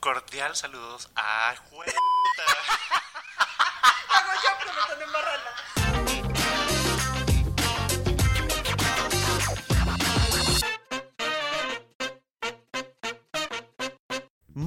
cordial saludos a Jueta. Hago yo prometo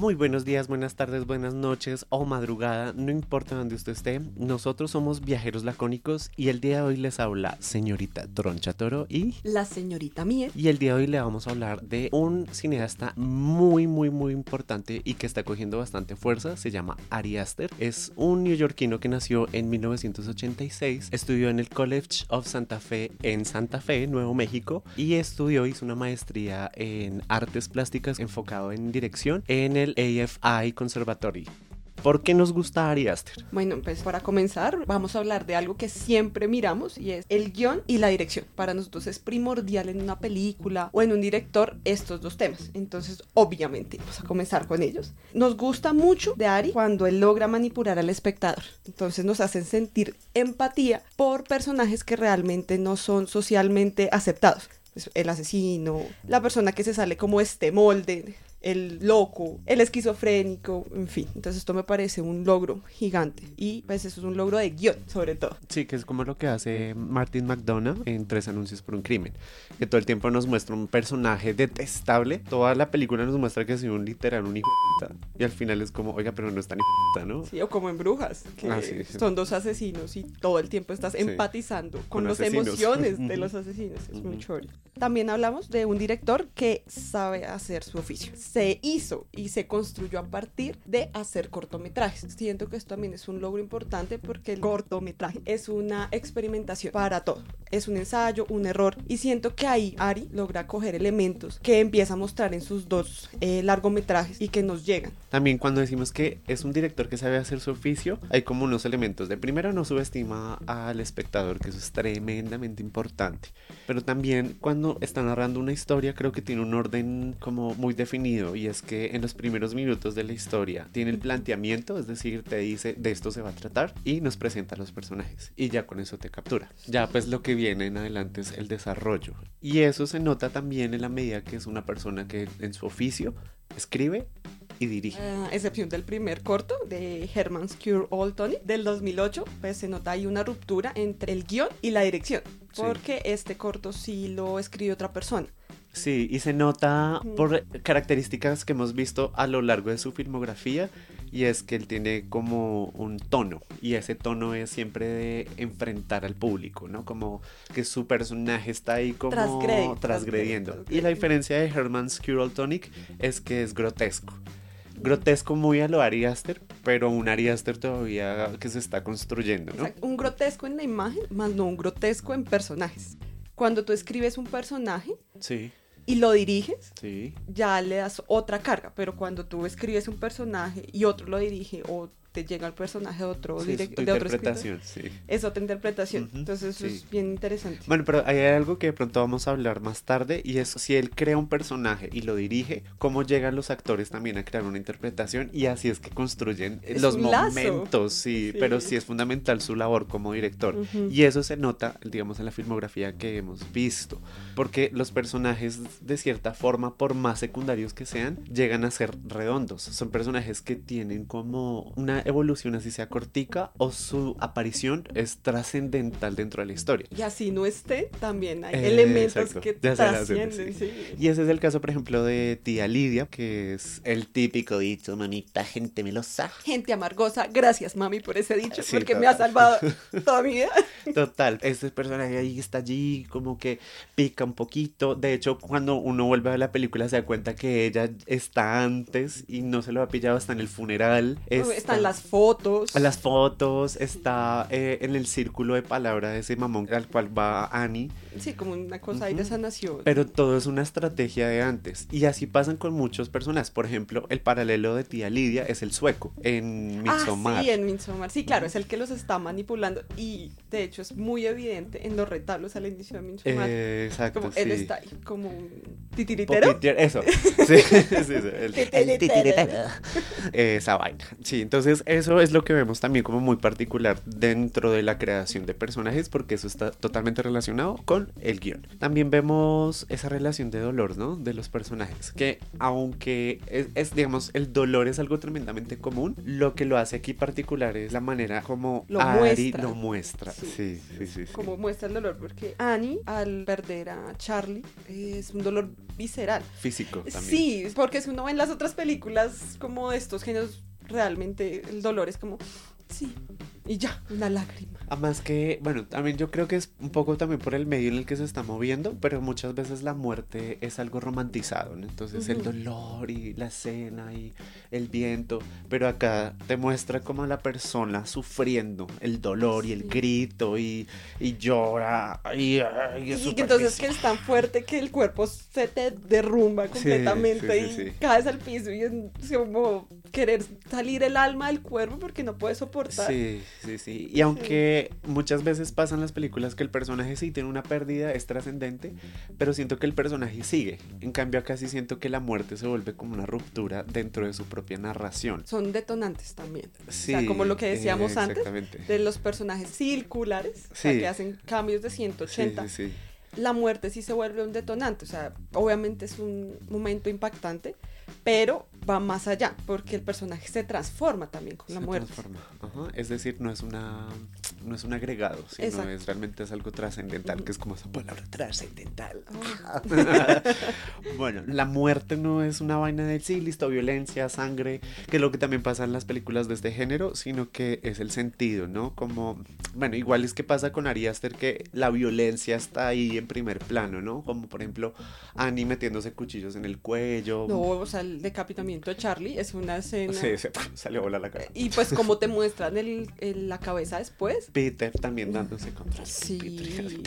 Muy buenos días, buenas tardes, buenas noches o madrugada, no importa donde usted esté. Nosotros somos viajeros lacónicos y el día de hoy les habla señorita Troncha Toro y La señorita Mie. y el día de hoy le vamos a hablar de un cineasta muy, muy, muy importante y que está cogiendo bastante fuerza. Se llama Ari Aster. Es un neoyorquino que nació en 1986. Estudió en el College of Santa Fe en Santa Fe, Nuevo México. Y estudió, hizo una maestría en artes plásticas enfocado en dirección en el AFI Conservatory. ¿Por qué nos gusta Ari Aster? Bueno, pues para comenzar vamos a hablar de algo que siempre miramos y es el guion y la dirección. Para nosotros es primordial en una película o en un director estos dos temas. Entonces, obviamente, vamos a comenzar con ellos. Nos gusta mucho de Ari cuando él logra manipular al espectador. Entonces nos hacen sentir empatía por personajes que realmente no son socialmente aceptados. Pues, El asesino, la persona que se sale como este molde, el loco, el esquizofrénico, en fin. Entonces esto me parece un logro gigante. Y pues eso es un logro de guion, sobre todo. Sí, que es como lo que hace Martin McDonough en Tres Anuncios por un Crimen. Que todo el tiempo nos muestra un personaje detestable. Toda la película nos muestra que es un literal un hijo. Y al final es como, oiga, pero no es tan hijo ¿no? Sí, o como en Brujas, que Ah, sí, sí. son dos asesinos y todo el tiempo estás empatizando con, Con las emociones de los asesinos. Es muy chévere. También hablamos de un director que sabe hacer su oficio. Se hizo y se construyó a partir de hacer cortometrajes. Siento que esto también es un logro importante porque el cortometraje es una experimentación para todo. Es un ensayo, un error. Y siento que ahí Ari logra coger elementos que empieza a mostrar en sus dos eh, largometrajes y que nos llegan. También cuando decimos que es un director que sabe hacer su oficio, hay como unos elementos de primero no subestima al espectador, que eso es tremendamente importante. Pero también cuando está narrando una historia, creo que tiene un orden como muy definido y es que en los primeros minutos de la historia tiene el planteamiento, es decir, te dice de esto se va a tratar y nos presenta a los personajes y ya con eso te captura. Ya pues lo que viene en adelante es el desarrollo y eso se nota también en la medida que es una persona que en su oficio escribe y dirige. A excepción del primer corto de Herman's Cure All Tony del 2008, pues se nota ahí una ruptura entre el guion y la dirección, Sí. porque este corto sí lo escribió otra persona. Sí, y se nota por características que hemos visto a lo largo de su filmografía y es que él tiene como un tono y ese tono es siempre de enfrentar al público, ¿no? Como que su personaje está ahí como transgrediendo. Y la diferencia de Herman's Cure Tonic es que es grotesco. Grotesco muy a lo Ari Aster, pero un Ari Aster todavía que se está construyendo, ¿no? Exacto, Un grotesco en la imagen, más no un grotesco en personajes. Cuando tú escribes un personaje Sí, y lo diriges, sí. ya le das otra carga, pero cuando tú escribes un personaje y otro lo dirige o te llega el personaje de otro, Sí, direc- es de otro interpretación, sí. es otra interpretación. Ujú, Entonces eso sí. es bien interesante. Bueno, pero hay algo que de pronto vamos a hablar más tarde y es si él crea un personaje y lo dirige, cómo llegan los actores también a crear una interpretación y así es que construyen Es los momentos, sí, pero sí es fundamental su labor como director Ujú. y eso se nota, digamos, en la filmografía que hemos visto, porque los personajes de cierta forma, por más secundarios que sean, llegan a ser redondos, son personajes que tienen como una evolución así sea cortica o su aparición es trascendental dentro de la historia. Y así no esté, también hay Eh, elementos exacto. que Ya la trascienden. sí. Y ese es el caso, por ejemplo, de tía Lidia, que es el típico dicho, mamita, gente melosa. Gente amargosa, gracias mami por ese dicho, Sí, porque total. me ha salvado toda mi vida. Total, este personaje ahí está allí, como que pica un poquito. De hecho, cuando uno vuelve a ver la película, se da cuenta que ella está antes y no se lo ha pillado hasta en el funeral. Está- Están las fotos. las fotos, está eh, en el círculo de palabra de ese mamón al cual va Annie. Sí, como una cosa ahí de sanación. Pero todo es una estrategia de antes. Y así pasan con muchos personajes. Por ejemplo, el paralelo de tía Lidia es el sueco en Midsommar. Ah, sí, en Midsommar. Sí, claro, es el que los está manipulando. Y de hecho es muy evidente en los retablos al inicio de Midsommar. Eh, exacto, como sí. él está ahí, como un titiritero. Eso. Sí, sí, sí, el, el Titiritero. Esa vaina. Sí, entonces Entonces eso es lo que vemos también como muy particular dentro de la creación de personajes porque eso está totalmente relacionado con el guion. También vemos esa relación de dolor, ¿no? De los personajes. Que aunque es, es, digamos, el dolor es algo tremendamente común, lo que lo hace aquí particular es la manera como Lo Ari muestra. lo muestra. Sí. Sí, sí, sí. sí. Como muestra el dolor, porque Annie, al perder a Charlie, es un dolor visceral. Físico también. Sí, porque si uno ve en las otras películas como de estos géneros, realmente el dolor es como, sí, y ya, una lágrima. Además que, bueno, también yo creo que es un poco también por el medio en el que se está moviendo, pero muchas veces la muerte es algo romantizado, ¿no? Entonces el Ujú. dolor y la escena y el viento, pero acá te muestra como la persona sufriendo el dolor y el Sí. grito y, y llora y, Y que entonces que es tan fuerte que el cuerpo se te derrumba completamente sí, sí, y sí. caes al piso y es como querer salir el alma del cuerpo porque no puedes soportar. Sí, sí, sí. Y aunque muchas veces pasan las películas que el personaje sí tiene una pérdida, es trascendente, pero siento que el personaje sigue. En cambio acá sí siento que la muerte se vuelve como una ruptura dentro de su propia narración. Son detonantes también. Sí, sea, como lo que decíamos eh, antes. De los personajes circulares, o sea, Sí. que hacen cambios de Sí, 180. sí, sí. la muerte sí se vuelve un detonante, o sea, obviamente es un momento impactante, pero va más allá, porque el personaje se transforma también con la Se muerte. transforma. Ajá, Es decir, no es una no es un agregado, sino Exacto. es realmente es algo trascendental, que es como esa palabra trascendental. Oh, bueno, la muerte no es una vaina de sí, listo, violencia, sangre, que es lo que también pasa en las películas de este género, sino que es el sentido, ¿no? Como, bueno, igual es que pasa con Ari Aster que la violencia está ahí en primer plano, ¿no? Como por ejemplo Annie metiéndose cuchillos en el cuello. no, o sea, el decapitamiento de Charlie es una escena... Sí, se salió a volar la cara. Y pues como te muestran el, el- la cabeza después. Peter también dándose contra Sí.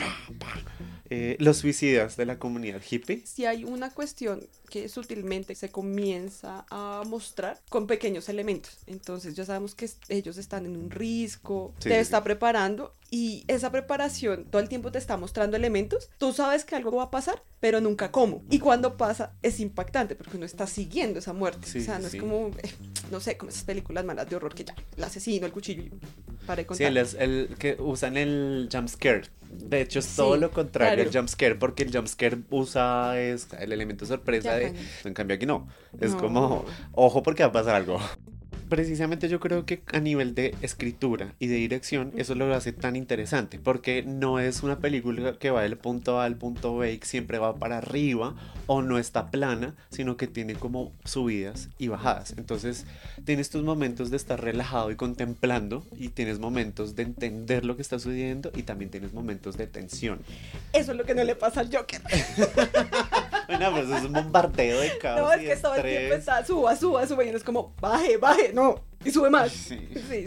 Eh, los suicidas de la comunidad hippie. Si hay una cuestión que sutilmente se comienza a mostrar con pequeños elementos. Entonces ya sabemos que ellos están en un risco, Sí, te sí, está preparando y esa preparación todo el tiempo te está mostrando elementos. Tú sabes que algo va a pasar, pero nunca cómo. Y cuando pasa es impactante porque uno está siguiendo esa muerte. Sí, o sea, no sí. es como, eh, no sé, como esas películas malas de horror que ya, el asesino, el cuchillo, y para de Sí, contar. el, el que usan el jump scare. De hecho, es todo Sí, lo contrario claro. al jump scare, porque el jump scare usa es el elemento sorpresa Ya, de. En cambio, aquí no. Es No. como, ojo, porque va a pasar algo. Precisamente yo creo que a nivel de escritura y de dirección, eso lo hace tan interesante, porque no es una película que va del punto A al punto B y siempre va para arriba o no está plana, sino que tiene como subidas y bajadas. Entonces, tienes tus momentos de estar relajado y contemplando, y tienes momentos de entender lo que está sucediendo, y también tienes momentos de tensión. Eso es lo que no le pasa al Joker. Bueno, pues es un bombardeo de caos. No, es que todo el tiempo está, suba, suba, suba, y uno es como, baje, baje, no, y sube más. Sí, Sí, sí.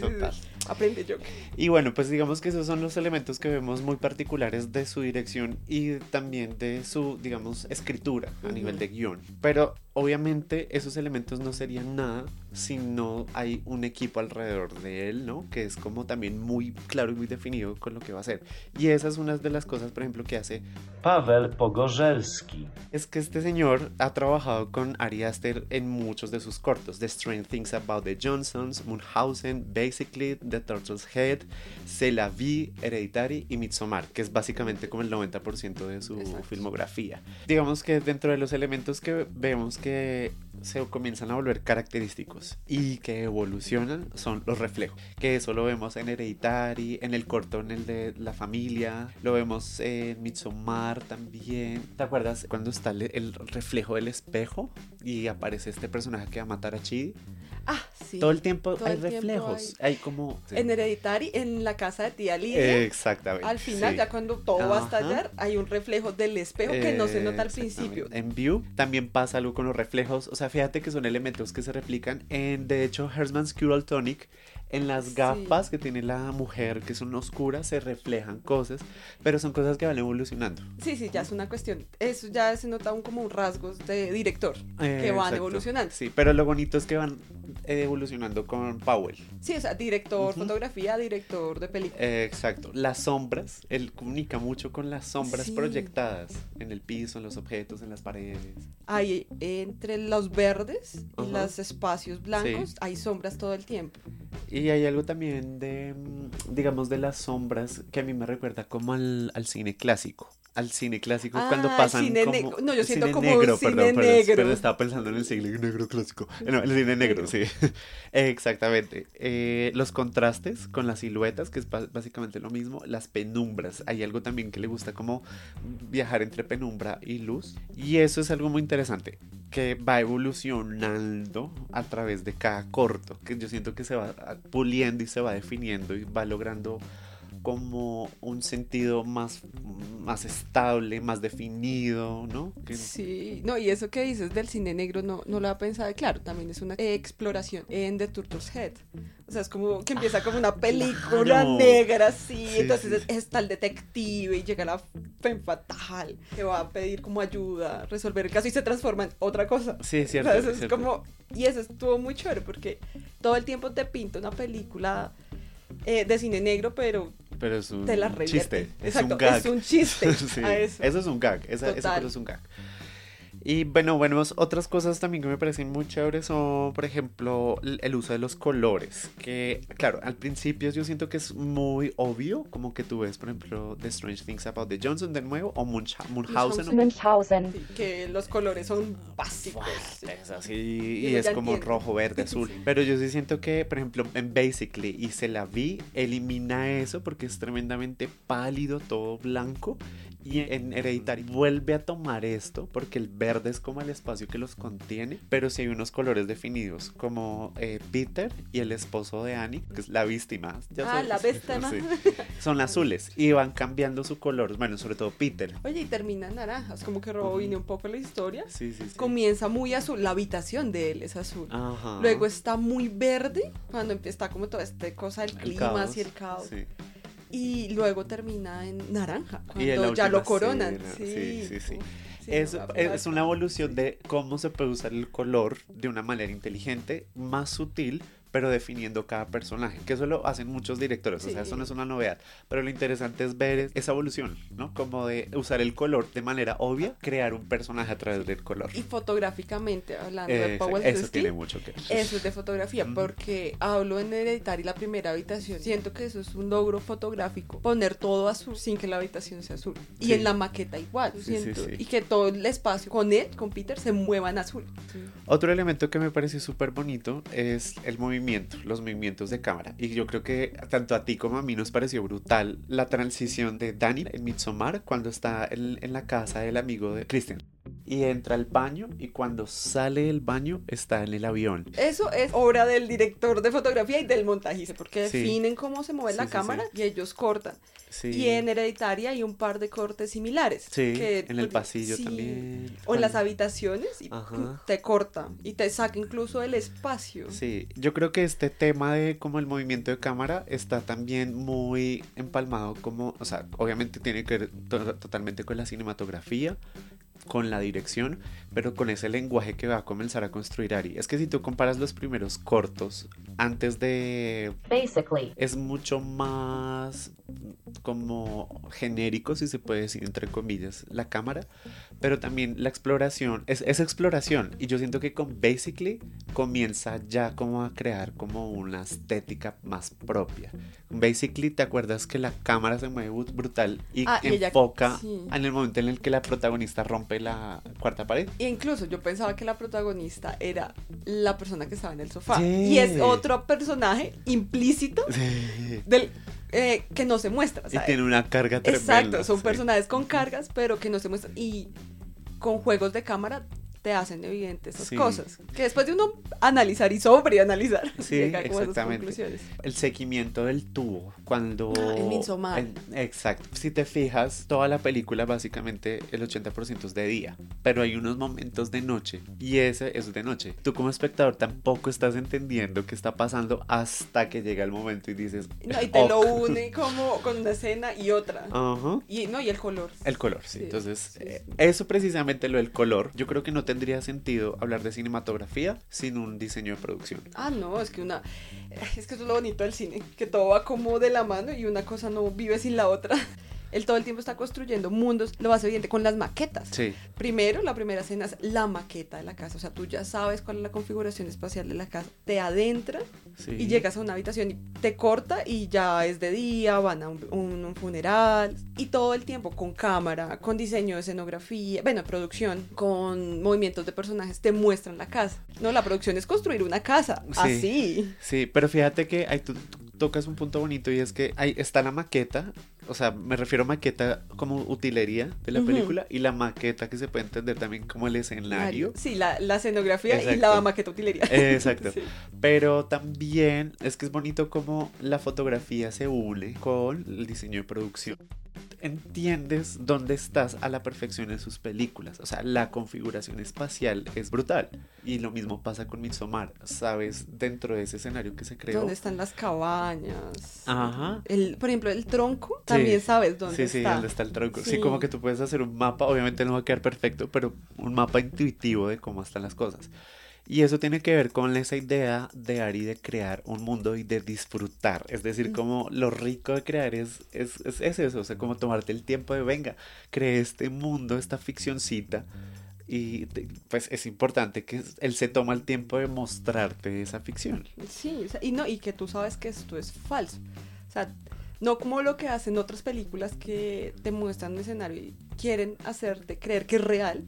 Aprende yo. Y bueno, pues digamos que esos son los elementos que vemos muy particulares de su dirección y también de su, digamos, escritura a Ujú. nivel de guion. Pero obviamente esos elementos no serían nada si no hay un equipo alrededor de él, ¿no? Que es como también muy claro y muy definido con lo que va a hacer. Y esa es una de las cosas, por ejemplo, que hace Paweł Pogorzelski. es que este señor ha trabajado con Ari Aster en muchos de sus cortos. The Strange Things About the Johnsons, Munchausen, Basically, The Turtle's Head, C'est la Hereditary y Midsommar, que es básicamente como el 90% de su Exacto. filmografía. Digamos que dentro de los elementos que vemos que se comienzan a volver característicos y que evolucionan son los reflejos, que eso lo vemos en Hereditary, en el corto en el de la familia, lo vemos en Midsommar también. ¿Te acuerdas cuando está el, reflejo del espejo y aparece este personaje que va a matar a Chidi? Ah, sí. Todo el tiempo Todo hay el tiempo reflejos, hay, como... En Hereditary, en la casa de tía Lidia, Exactamente. al final, sí. ya cuando todo va a Ajá. estallar, hay un reflejo del espejo que no se nota al principio. En View también pasa algo con los reflejos. O sea, fíjate que son elementos que se replican en, de hecho, Herman's Cural Tonic. En las Sí. gafas que tiene la mujer, que son oscuras, se reflejan cosas, pero son cosas que van evolucionando. Sí, sí, ya es una cuestión. Eso ya se nota un, como un rasgos de director Eh, que van exacto. evolucionando. Sí, pero lo bonito es que van evolucionando con Powell. Sí, o sea, director, Ujú. fotografía, director de película. Eh, exacto. Las sombras, él comunica mucho con las sombras Sí. proyectadas en el piso, en los objetos, en las paredes. Hay entre los verdes y Ajá. los espacios blancos, Sí. hay sombras todo el tiempo. Y hay algo también de, mm, digamos, de las sombras que a mí me recuerda como al, al cine clásico. Al cine clásico cuando Ah, pasan cine como... no, yo siento cine como negro, cine perdón, perdón, negro. pero estaba pensando en el cine negro clásico. No, el cine negro, sí. Exactamente. Eh, los contrastes con las siluetas, que es básicamente lo mismo. Las penumbras. Hay algo también que le gusta como viajar entre penumbra y luz. Y eso es algo muy interesante, que va evolucionando a través de cada corto, que yo siento que se va puliendo y se va definiendo y va logrando como un sentido más, más estable, más definido, ¿no? Que- Sí, no, y eso que dices del cine negro no, no lo había pensado, claro, también es una exploración en The Turtle's Head. O sea, es como que empieza como una película negra, así, Sí, entonces sí, está el detective y llega la femme fatal que va a pedir como ayuda, resolver el caso y se transforma en otra cosa. Sí, es cierto. O sea, eso es es cierto. como, y eso estuvo muy chévere porque todo el tiempo te pinta una película eh, de cine negro, pero Pero es un te la revierte. chiste. Es Exacto, un gag. es un chiste Sí, eso. es un gag. Esa, esa cosa es un gag. Y bueno, bueno, otras cosas también que me parecen muy chéveres son, por ejemplo, el uso de los colores. Que, claro, al principio yo siento que es muy obvio, como que tú ves, por ejemplo, The Strange Things About the Johnson de nuevo, o Muncha- Munchausen. o- Munchausen. Sí, que los colores son básicos. fuertes, así, y es como entiende. rojo, verde, azul. Pero yo sí siento que, por ejemplo, en Basically y se la vi, elimina eso porque es tremendamente pálido, todo blanco. Y en Hereditary vuelve a tomar esto porque el verde es como el espacio que los contiene, pero sí hay unos colores definidos, como eh, Peter y el esposo de Annie, que es la víctima. ya Ah, la víctima. Sí. Son azules y van cambiando su color, bueno, sobre todo Peter. Oye, y termina en naranjas, como que rebobine un poco la historia. Sí, sí, sí. Comienza muy azul, la habitación de él es azul. Ajá. Luego está muy verde, cuando empieza está como toda esta cosa del El clima caos, y el caos. sí. Y luego termina en naranja, cuando ya lo coronan. Sí, sí, sí, Es, no, es una evolución de cómo se puede usar el color de una manera inteligente, más sutil, pero definiendo cada personaje. Que eso lo hacen muchos directores, o sea, Sí. eso no es una novedad. Pero lo interesante es ver es- esa evolución, ¿no? Como de usar el color de manera obvia, crear un personaje a través del color. Y fotográficamente, hablando Eh, de Powell eso tiene mucho que ver. Eso es de fotografía, Ujú. porque hablo en Hereditary la primera habitación. Siento que eso es un logro fotográfico, poner todo azul sin que la habitación sea azul. Y Sí. en la maqueta igual, Sí, sí, siento. sí. Y que todo el espacio con él, con Peter, se mueva en azul. Otro elemento que me pareció súper bonito es el movimiento, los movimientos de cámara. Y yo creo que tanto a ti como a mí nos pareció brutal la transición de Danny en Midsommar cuando está en, en la casa del amigo de Christian. Y entra al baño y cuando sale del baño está en el avión. Eso es obra del director de fotografía y del montajista, porque Sí. definen cómo se mueve Sí, la sí, cámara y ellos cortan. Y en Hereditary hay un par de cortes similares. Sí, que, en el pues, pasillo también. O en las habitaciones y Ajá. te corta y te saca incluso del espacio. Sí, yo creo que este tema de como el movimiento de cámara está también muy empalmado como, o sea, obviamente tiene que ver to- totalmente con la cinematografía, con la dirección, pero con ese lenguaje que va a comenzar a construir Ari. Es que si tú comparas los primeros cortos antes de Basically. es mucho más como genérico, si se puede decir, entre comillas, la cámara, pero también la exploración, es, es exploración, y yo siento que con Basically comienza ya como a crear como una estética más propia. Basically, ¿te acuerdas que la cámara se mueve brutal y Ah, y ella- enfoca sí. en el momento en el que la protagonista rompe la cuarta pared? E incluso yo pensaba que la protagonista era la persona que estaba en el sofá. Sí. Y es otro personaje implícito Sí. del eh, que no se muestra. Y tiene una carga tremenda. exacto, son sí. personajes con cargas, pero que no se muestran. Y con juegos de cámara te hacen evidentes esas Sí. cosas. Que después de uno analizar y sobreanalizar, Sí, llega como a esas exactamente. conclusiones. El seguimiento del tubo, cuando... Ah, en Midsommar. en- exacto. Si te fijas, toda la película básicamente el 80% es de día, pero hay unos momentos de noche y ese es de noche. Tú como espectador tampoco estás entendiendo qué está pasando hasta que llega el momento y dices... No, y te lo "Ok". une como con una escena y otra. Ajá. Y, no, y el color. El color, sí. Sí, Entonces, eh, eso precisamente lo del color, yo creo que no tendría sentido hablar de cinematografía sin un diseño de producción. Ah, no, es que una. Es que eso es lo bonito del cine, que todo va como de la mano y una cosa no vive sin la otra. Él todo el tiempo está construyendo mundos, lo hace evidente con las maquetas. Sí. Primero, la primera escena es la maqueta de la casa, o sea, tú ya sabes cuál es la configuración espacial de la casa, te adentra sí. y llegas a una habitación y te corta y ya es de día, van a un, un- un funeral y todo el tiempo con cámara, con diseño de escenografía, bueno, producción, con movimientos de personajes, te muestran la casa. No, la producción es construir una casa, Sí. así. Sí, pero fíjate que ahí tú tocas un punto bonito y es que ahí está la maqueta, o sea, me refiero a maqueta como utilería de la película y la maqueta que se puede entender también como el escenario. Sí, la, la escenografía y la maqueta utilería. Exacto. Sí. Pero también es que es bonito como la fotografía se une con el diseño de producción. Entiendes dónde estás a la perfección en sus películas. O sea, la configuración espacial es brutal. Y lo mismo pasa con Midsommar. Sabes dentro de ese escenario que se creó. ¿Dónde están las cabañas? Ajá. El, por ejemplo, el tronco, también sabes dónde sí, sí, está. dónde está el tronco. Sí. Sí. como que tú puedes hacer un mapa, obviamente no va a quedar perfecto, pero un mapa intuitivo de cómo están las cosas. Y eso tiene que ver con esa idea de Ari de crear un mundo y de disfrutar. Es decir, como lo rico de crear es, es, es, es eso, o sea, como tomarte el tiempo de, venga, creé este mundo, esta ficcioncita. Y pues es importante que él se toma el tiempo de mostrarte esa ficción. Sí, y no, y que tú sabes que esto es falso. O sea, no como lo que hacen otras películas que te muestran un escenario y quieren hacerte creer que es real.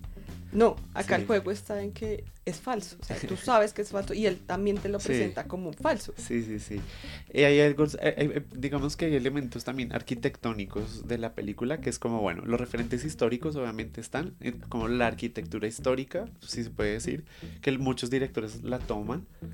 No, acá Sí. el juego está en que es falso. O sea, tú sabes que es falso y él también te lo Sí. presenta como falso. Sí, sí, sí. Y hay algo, eh, eh, digamos que hay elementos también arquitectónicos de la película, que es como, bueno, los referentes históricos obviamente están, eh, como la arquitectura histórica, si se puede decir, que muchos directores la toman eh,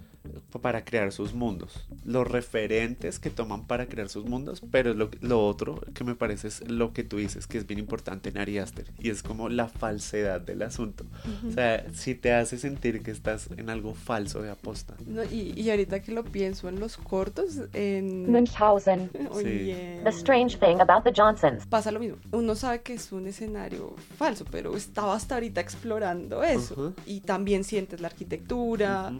para crear sus mundos. Los referentes que toman para crear sus mundos, pero lo, lo otro que me parece es lo que tú dices, que es bien importante en Ari Aster, y es como la falsedad del asunto. O sea, si te hace sentir que estás en algo falso de aposta. No, y, y ahorita que lo pienso en los cortos, en... Munchausen. Oye, The strange thing about the Johnsons. pasa lo mismo. Uno sabe que es un escenario falso, pero estaba hasta ahorita explorando eso. Y también sientes la arquitectura.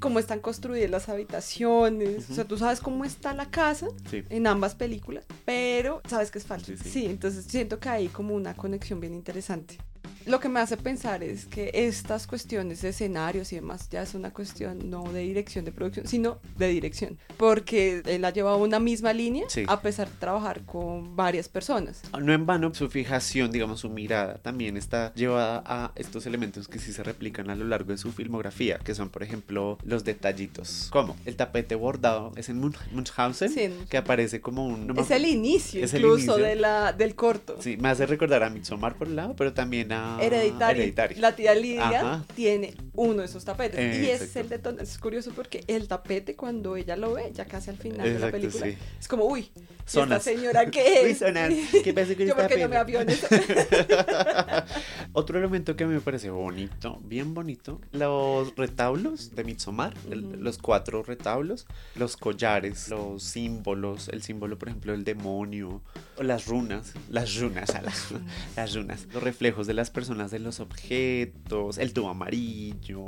Cómo están construidas las habitaciones. O sea, tú sabes cómo está la casa Sí. en ambas películas, pero sabes que es falso. Sí, Sí, sí. entonces siento que hay como una conexión bien interesante. Lo que me hace pensar es que estas cuestiones de escenarios y demás ya es una cuestión no de dirección de producción, sino de dirección. Porque él ha llevado una misma línea Sí. a pesar de trabajar con varias personas. No en vano, su fijación, digamos, su mirada también está llevada a estos elementos que sí se replican a lo largo de su filmografía, que son, por ejemplo, los detallitos. Como el tapete bordado es en Mun- Munchausen, Sí, en- que aparece como un... no es el inicio Es el incluso inicio. De la, del corto. Sí, me hace recordar a Midsommar por un lado, pero también a Hereditario. Hereditario. La tía Lidia Ajá. tiene uno de esos tapetes. y es Exacto. el detonante. Es curioso porque el tapete, cuando ella lo ve, ya casi al final de la Exacto, película, sí. es como, uy, ¿y Sonas. esta señora qué Uy, es? sonas. ¿Qué con Yo, esta ¿por qué no me aviones? Otro elemento que a mí me parece bonito, bien bonito, los retablos de Midsommar, el- Ujú. los cuatro retablos, los collares, los símbolos, el símbolo, por ejemplo, del demonio, o las runas, las runas, las runas, los reflejos de las personas de los objetos, el tubo amarillo,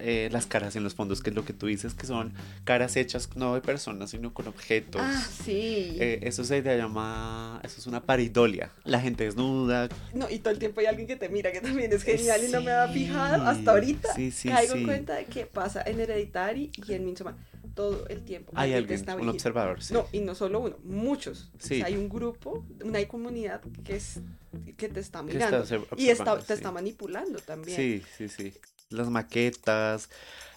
eh, las caras en los fondos, que es lo que tú dices, que son caras hechas no de personas, sino con objetos. ah, sí. Eh, eso se llama, eso es una paridolia. La gente desnuda, No, y todo el tiempo hay alguien que te mira, que también es genial y no me había fijado hasta ahorita. Sí, sí, Caigo en cuenta de que pasa en Hereditary y en Midsommar todo el tiempo. hay alguien, está un observador. sí. No, y no solo uno, muchos. Sí. O sea, hay un grupo, una comunidad que es que te está mirando está y está, te sí. está manipulando también. Sí, sí, sí. Las maquetas,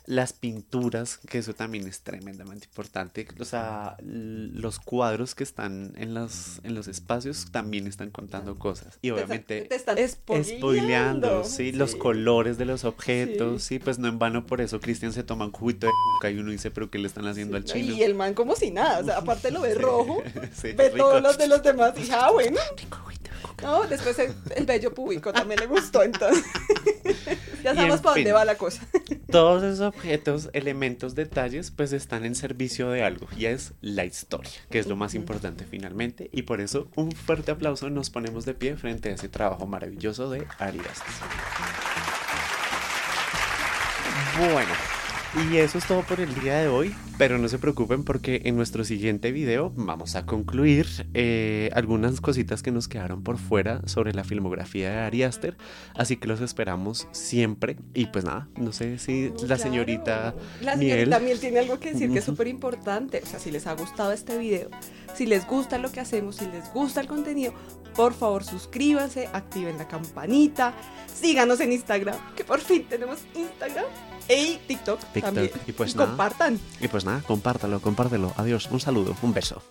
las pinturas, que eso también es tremendamente importante. O sea, los cuadros que están en los, en los espacios también están contando cosas. Y obviamente te están spoileando. spoileando, sí, los colores de los objetos, Sí. sí. pues no en vano por eso Cristian se toma un juguito de cuca y uno dice, pero ¿qué le están haciendo al Sí, chino? Y el man como si nada, o sea, aparte lo ve rojo, Sí, ve rico. todos los de los demás y ah, bueno. No, después el, el bello público también le gustó, entonces. ya sabemos en para dónde va la cosa. Todos esos objetos, elementos, detalles, pues están en servicio de algo y es la historia, que es lo más importante finalmente. Y por eso un fuerte aplauso nos ponemos de pie frente a ese trabajo maravilloso de Ari Aster. Bueno, Y eso es todo por el día de hoy, pero no se preocupen porque en nuestro siguiente video vamos a concluir eh, algunas cositas que nos quedaron por fuera sobre la filmografía de Ari Aster, así que los esperamos siempre. Y pues nada, no sé si la señorita La Miel. señorita Miel tiene algo que decir que es súper importante. O sea, si les ha gustado este video, si les gusta lo que hacemos, si les gusta el contenido, por favor suscríbanse, activen la campanita, síganos en Instagram, que por fin tenemos Instagram y TikTok, TikTok. también. Y pues nada. compartan. Y pues nada, compártalo, compártelo. Adiós, un saludo, un beso.